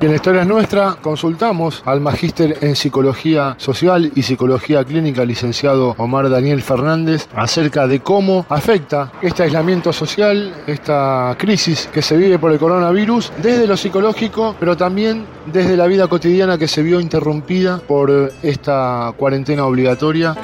Y en la historia nuestra consultamos al magíster en psicología social y psicología clínica, licenciado Omar Daniel Fernández, acerca de cómo afecta este aislamiento social, esta crisis que se vive por el coronavirus, desde lo psicológico, pero también desde la vida cotidiana que se vio interrumpida por esta cuarentena obligatoria.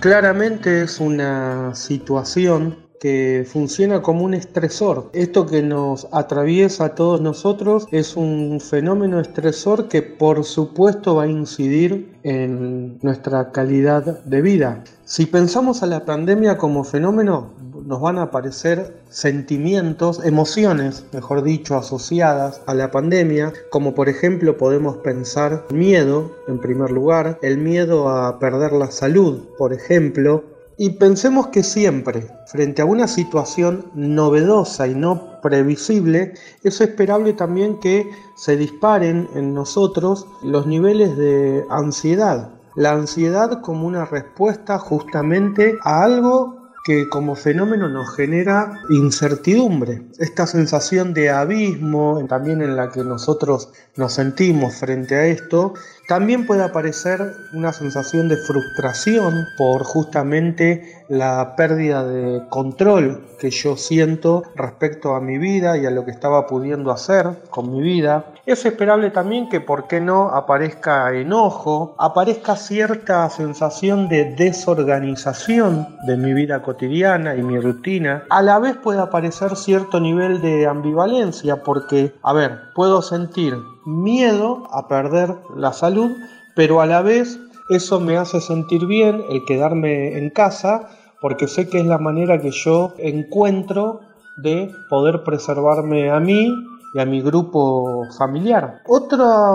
Claramente es una situación que funciona como un estresor. Esto que nos atraviesa a todos nosotros es un fenómeno estresor que por supuesto va a incidir en nuestra calidad de vida. Si pensamos a la pandemia como fenómeno, nos van a aparecer sentimientos, emociones, mejor dicho, asociadas a la pandemia, como por ejemplo podemos pensar miedo, en primer lugar, el miedo a perder la salud, por ejemplo, y pensemos que siempre, frente a una situación novedosa y no previsible, es esperable también que se disparen en nosotros los niveles de ansiedad. La ansiedad como una respuesta justamente a algo que como fenómeno nos genera incertidumbre, esta sensación de abismo también en la que nosotros nos sentimos frente a esto, también puede aparecer una sensación de frustración por justamente la pérdida de control que yo siento respecto a mi vida y a lo que estaba pudiendo hacer con mi vida. Es esperable también que, ¿por qué no?, aparezca enojo, aparezca cierta sensación de desorganización de mi vida cotidiana y mi rutina. A la vez puede aparecer cierto nivel de ambivalencia porque, a ver, puedo sentir miedo a perder la salud, pero a la vez eso me hace sentir bien el quedarme en casa porque sé que es la manera que yo encuentro de poder preservarme a mí y a mi grupo familiar. Otra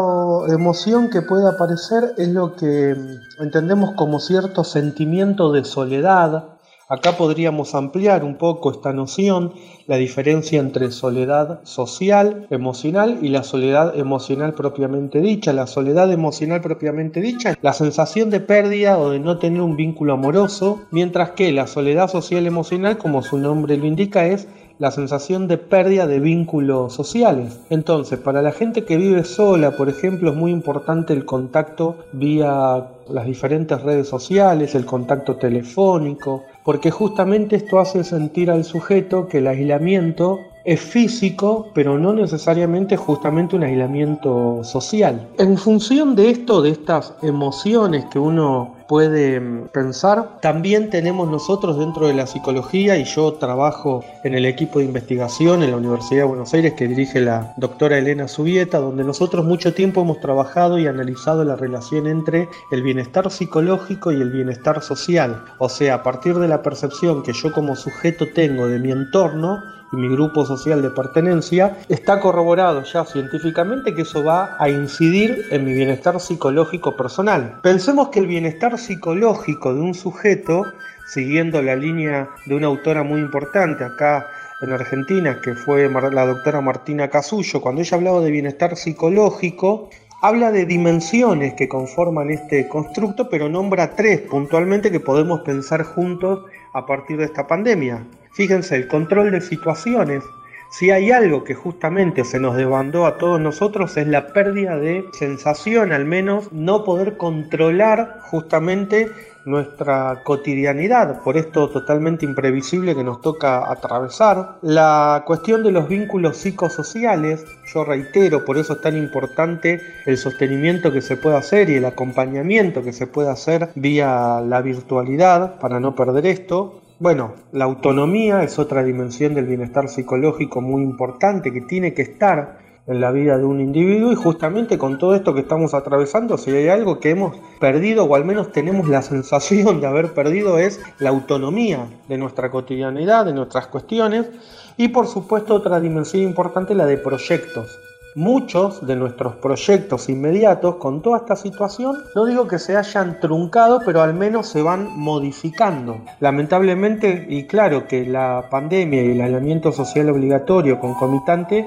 emoción que puede aparecer es lo que entendemos como cierto sentimiento de soledad, Acá podríamos ampliar un poco esta noción, la diferencia entre soledad social, emocional y la soledad emocional propiamente dicha. La soledad emocional propiamente dicha, la sensación de pérdida o de no tener un vínculo amoroso, mientras que la soledad social emocional, como su nombre lo indica, es la sensación de pérdida de vínculos sociales. Entonces, para la gente que vive sola, por ejemplo, es muy importante el contacto vía las diferentes redes sociales, el contacto telefónico, porque justamente esto hace sentir al sujeto que el aislamiento es físico, pero no necesariamente justamente un aislamiento social. En función de esto, de estas emociones que uno puede mm, pensar. También tenemos nosotros dentro de la psicología, y yo trabajo en el equipo de investigación en la Universidad de Buenos Aires que dirige la doctora Elena Subieta, donde nosotros mucho tiempo hemos trabajado y analizado la relación entre el bienestar psicológico y el bienestar social. O sea, a partir de la percepción que yo como sujeto tengo de mi entorno, y mi grupo social de pertenencia, está corroborado ya científicamente que eso va a incidir en mi bienestar psicológico personal. Pensemos que el bienestar psicológico de un sujeto, siguiendo la línea de una autora muy importante acá en Argentina, que fue la doctora Martina Casullo, cuando ella hablaba de bienestar psicológico, habla de dimensiones que conforman este constructo, pero nombra tres puntualmente que podemos pensar juntos a partir de esta pandemia. Fíjense, el control de situaciones. Si hay algo que justamente se nos desbandó a todos nosotros es la pérdida de sensación, al menos no poder controlar justamente nuestra cotidianidad, por esto totalmente imprevisible que nos toca atravesar. La cuestión de los vínculos psicosociales, yo reitero, por eso es tan importante el sostenimiento que se puede hacer y el acompañamiento que se puede hacer vía la virtualidad para no perder esto. Bueno, la autonomía es otra dimensión del bienestar psicológico muy importante que tiene que estar en la vida de un individuo y justamente con todo esto que estamos atravesando, si hay algo que hemos perdido o al menos tenemos la sensación de haber perdido es la autonomía de nuestra cotidianidad, de nuestras cuestiones y por supuesto otra dimensión importante la de proyectos. Muchos de nuestros proyectos inmediatos con toda esta situación, no digo que se hayan truncado, pero al menos se van modificando. Lamentablemente, y claro que la pandemia y el aislamiento social obligatorio concomitante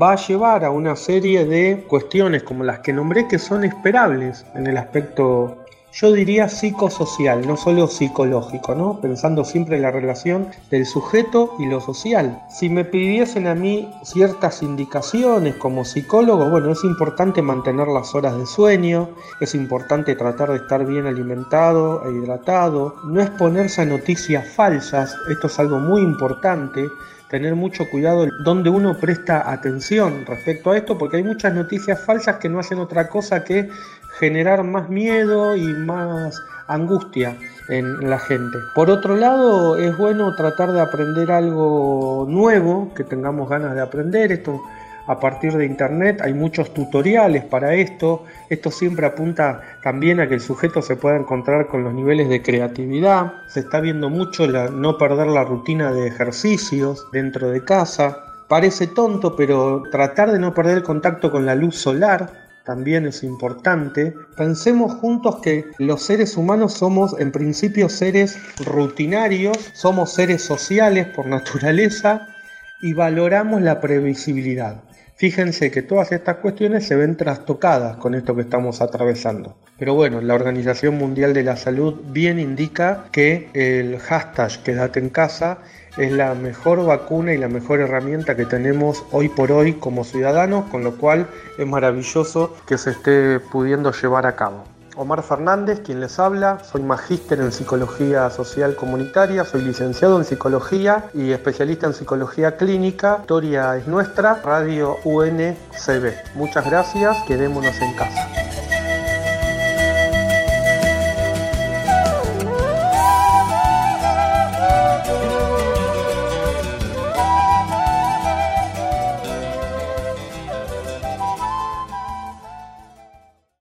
va a llevar a una serie de cuestiones como las que nombré que son esperables en el aspecto yo diría psicosocial, no solo psicológico, ¿no? Pensando siempre en la relación del sujeto y lo social. Si me pidiesen a mí ciertas indicaciones como psicólogo, bueno, es importante mantener las horas de sueño, es importante tratar de estar bien alimentado e hidratado, no exponerse a noticias falsas, esto es algo muy importante, tener mucho cuidado donde uno presta atención respecto a esto, porque hay muchas noticias falsas que no hacen otra cosa que generar más miedo y más angustia en la gente. Por otro lado, es bueno tratar de aprender algo nuevo, que tengamos ganas de aprender. Esto a partir de internet hay muchos tutoriales para esto. Esto siempre apunta también a que el sujeto se pueda encontrar con los niveles de creatividad. Se está viendo mucho la, no perder la rutina de ejercicios dentro de casa. Parece tonto, pero tratar de no perder el contacto con la luz solar también es importante. Pensemos juntos que los seres humanos somos en principio seres rutinarios, somos seres sociales por naturaleza y valoramos la previsibilidad. Fíjense que todas estas cuestiones se ven trastocadas con esto que estamos atravesando. Pero bueno, la Organización Mundial de la Salud bien indica que el hashtag quédate en casa es la mejor vacuna y la mejor herramienta que tenemos hoy por hoy como ciudadanos, con lo cual es maravilloso que se esté pudiendo llevar a cabo. Omar Fernández, quien les habla, soy magíster en psicología social comunitaria, soy licenciado en psicología y especialista en psicología clínica. Historia es nuestra, Radio UNCB. Muchas gracias, quedémonos en casa.